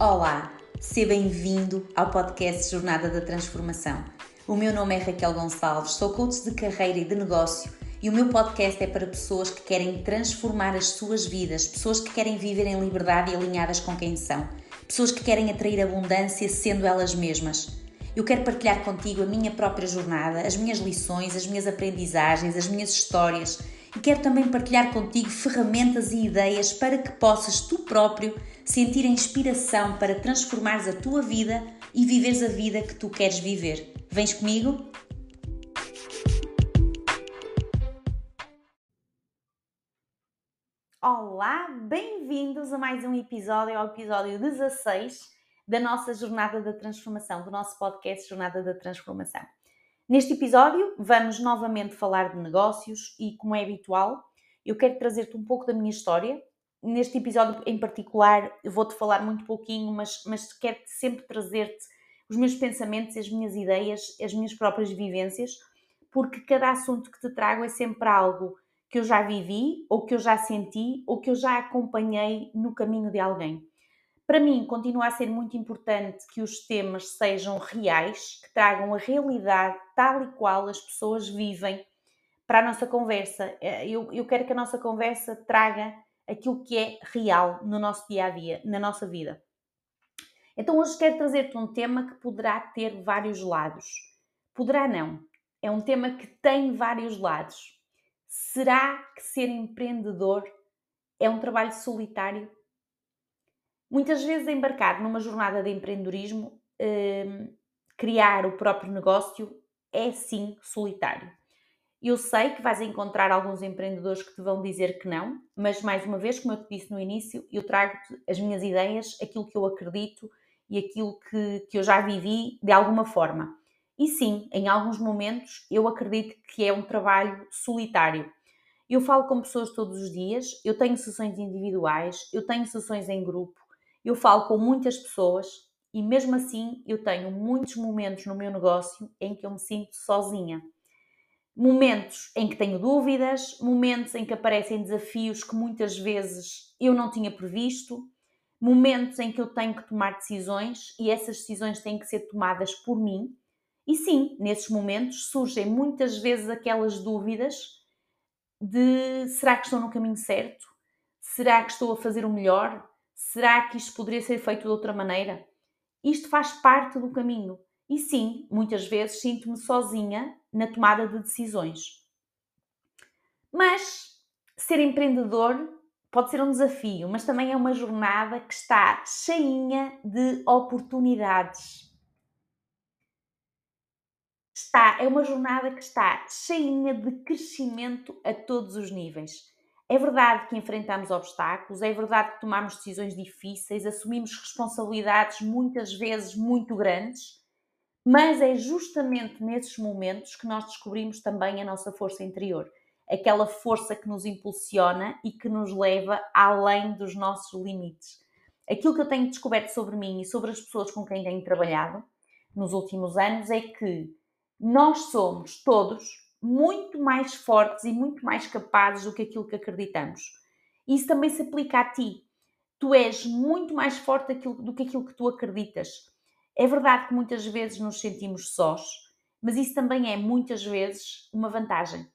Olá, seja bem-vindo ao podcast Jornada da Transformação. O meu nome é Raquel Gonçalves, sou coach de carreira e de negócio e o meu podcast é para pessoas que querem transformar as suas vidas, pessoas que querem viver em liberdade e alinhadas com quem são, pessoas que querem atrair abundância sendo elas mesmas. Eu quero partilhar contigo a minha própria jornada, as minhas lições, as minhas aprendizagens, as minhas histórias e quero também partilhar contigo ferramentas e ideias para que possas tu próprio sentir a inspiração para transformares a tua vida e viveres a vida que tu queres viver. Vens comigo? Olá, bem-vindos a mais um episódio, ao episódio 16 da nossa Jornada da Transformação, do nosso podcast Jornada da Transformação. Neste episódio, vamos novamente falar de negócios e, como é habitual, eu quero trazer-te um pouco da minha história. Neste episódio em particular, eu vou-te falar muito pouquinho, mas, mas quero sempre trazer-te os meus pensamentos, as minhas ideias, as minhas próprias vivências, porque cada assunto que te trago é sempre algo que eu já vivi, ou que eu já senti, ou que eu já acompanhei no caminho de alguém. Para mim, continua a ser muito importante que os temas sejam reais, que tragam a realidade tal e qual as pessoas vivem para a nossa conversa. Eh, eu, eu quero que a nossa conversa traga aquilo que é real no nosso dia a dia, na nossa vida. Então, hoje quero trazer-te um tema que poderá ter vários lados. Poderá não. É um tema que tem vários lados. Será que ser empreendedor é um trabalho solitário? Muitas vezes embarcar numa jornada de empreendedorismo, hum, criar o próprio negócio, é sim solitário. Eu sei que vais encontrar alguns empreendedores que te vão dizer que não, mas mais uma vez, como eu te disse no início, eu trago-te as minhas ideias, aquilo que eu acredito e aquilo que, que eu já vivi de alguma forma. E sim, em alguns momentos eu acredito que é um trabalho solitário. Eu falo com pessoas todos os dias, eu tenho sessões individuais, eu tenho sessões em grupo, eu falo com muitas pessoas e mesmo assim eu tenho muitos momentos no meu negócio em que eu me sinto sozinha. Momentos em que tenho dúvidas, momentos em que aparecem desafios que muitas vezes eu não tinha previsto, momentos em que eu tenho que tomar decisões e essas decisões têm que ser tomadas por mim. E sim, nesses momentos surgem muitas vezes aquelas dúvidas de será que estou no caminho certo? Será que estou a fazer o melhor? Será que isto poderia ser feito de outra maneira? Isto faz parte do caminho. E sim, muitas vezes sinto-me sozinha na tomada de decisões. Mas ser empreendedor pode ser um desafio, mas também é uma jornada que está cheinha de oportunidades. Está, é uma jornada que está cheinha de crescimento a todos os níveis. É verdade que enfrentamos obstáculos, é verdade que tomamos decisões difíceis, assumimos responsabilidades muitas vezes muito grandes, mas é justamente nesses momentos que nós descobrimos também a nossa força interior, aquela força que nos impulsiona e que nos leva além dos nossos limites. Aquilo que eu tenho descoberto sobre mim e sobre as pessoas com quem tenho trabalhado nos últimos anos é que nós somos todos muito mais fortes e muito mais capazes do que aquilo que acreditamos. Isso também se aplica a ti. Tu és muito mais forte do que aquilo que tu acreditas. É verdade que muitas vezes nos sentimos sós, mas isso também é muitas vezes uma vantagem.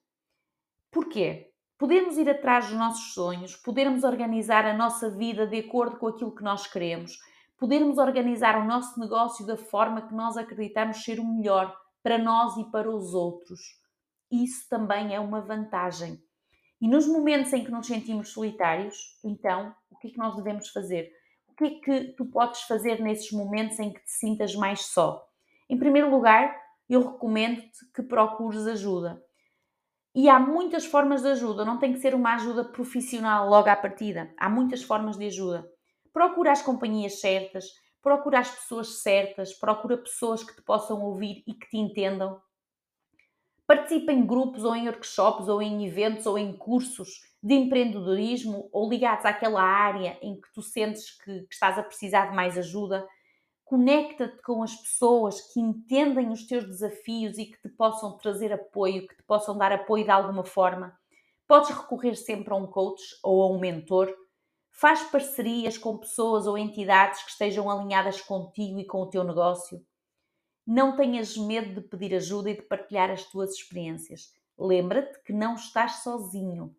Porquê? Podermos ir atrás dos nossos sonhos, podermos organizar a nossa vida de acordo com aquilo que nós queremos, podermos organizar o nosso negócio da forma que nós acreditamos ser o melhor para nós e para os outros isso também é uma vantagem. E nos momentos em que nos sentimos solitários, então, o que é que nós devemos fazer? O que é que tu podes fazer nesses momentos em que te sintas mais só? Em primeiro lugar, eu recomendo-te que procures ajuda. E há muitas formas de ajuda, não tem que ser uma ajuda profissional logo à partida. Há muitas formas de ajuda. Procura as companhias certas, procura as pessoas certas, procura pessoas que te possam ouvir e que te entendam Participa em grupos ou em workshops ou em eventos ou em cursos de empreendedorismo ou ligados àquela área em que tu sentes que, que estás a precisar de mais ajuda. Conecta-te com as pessoas que entendem os teus desafios e que te possam trazer apoio, que te possam dar apoio de alguma forma. Podes recorrer sempre a um coach ou a um mentor. Faz parcerias com pessoas ou entidades que estejam alinhadas contigo e com o teu negócio. Não tenhas medo de pedir ajuda e de partilhar as tuas experiências. Lembra-te que não estás sozinho.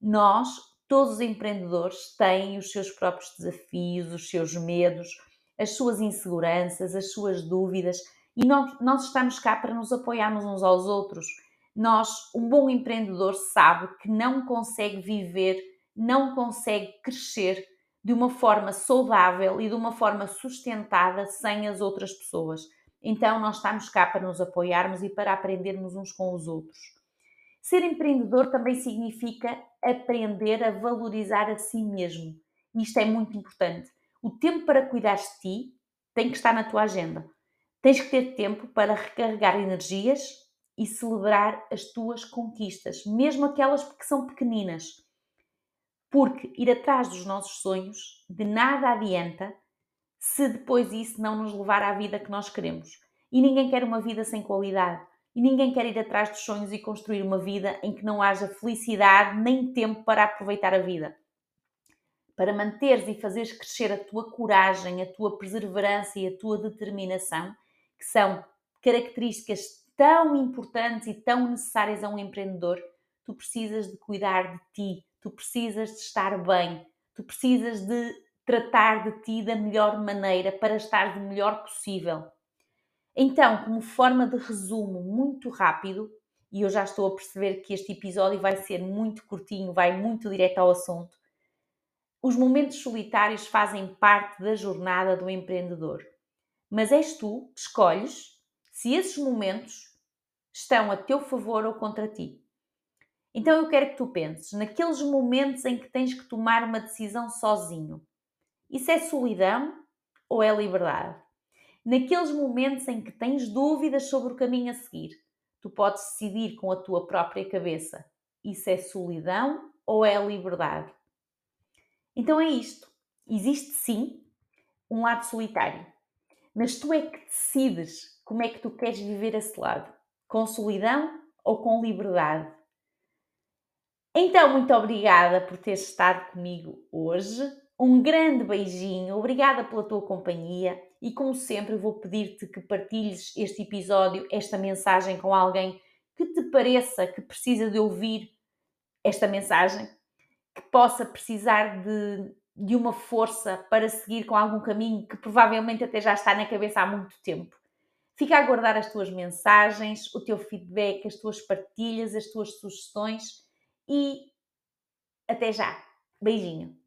Nós, todos os empreendedores, têm os seus próprios desafios, os seus medos, as suas inseguranças, as suas dúvidas e nós, nós estamos cá para nos apoiarmos uns aos outros. Nós, um bom empreendedor sabe que não consegue viver, não consegue crescer de uma forma saudável e de uma forma sustentada sem as outras pessoas. Então, nós estamos cá para nos apoiarmos e para aprendermos uns com os outros. Ser empreendedor também significa aprender a valorizar a si mesmo. Isto é muito importante. O tempo para cuidar de ti tem que estar na tua agenda. Tens que ter tempo para recarregar energias e celebrar as tuas conquistas, mesmo aquelas que são pequeninas. Porque ir atrás dos nossos sonhos de nada adianta se depois isso não nos levar à vida que nós queremos. E ninguém quer uma vida sem qualidade. E ninguém quer ir atrás dos sonhos e construir uma vida em que não haja felicidade nem tempo para aproveitar a vida. Para manteres e fazeres crescer a tua coragem, a tua perseverança e a tua determinação, que são características tão importantes e tão necessárias a um empreendedor, tu precisas de cuidar de ti, tu precisas de estar bem, tu precisas de tratar de ti da melhor maneira para estar do melhor possível. Então, como forma de resumo muito rápido, e eu já estou a perceber que este episódio vai ser muito curtinho, vai muito direto ao assunto. Os momentos solitários fazem parte da jornada do empreendedor mas és tu que escolhes se esses momentos estão a teu favor ou contra ti. Então eu quero que tu penses naqueles momentos em que tens que tomar uma decisão sozinho. Isso é solidão ou é liberdade? Naqueles momentos em que tens dúvidas sobre o caminho a seguir, tu podes decidir com a tua própria cabeça. Isso é solidão ou é liberdade? Então é isto. Existe sim um lado solitário mas tu é que decides como é que tu queres viver esse lado, com solidão ou com liberdade. Então, muito obrigada por teres estado comigo hoje. Um grande beijinho, obrigada pela tua companhia e, como sempre, vou pedir-te que partilhes este episódio, esta mensagem com alguém que te pareça que precisa de ouvir esta mensagem, que possa precisar de de uma força para seguir com algum caminho que provavelmente até já está na cabeça há muito tempo. Fica a aguardar as tuas mensagens, o teu feedback, as tuas partilhas, as tuas sugestões e até já. Beijinho.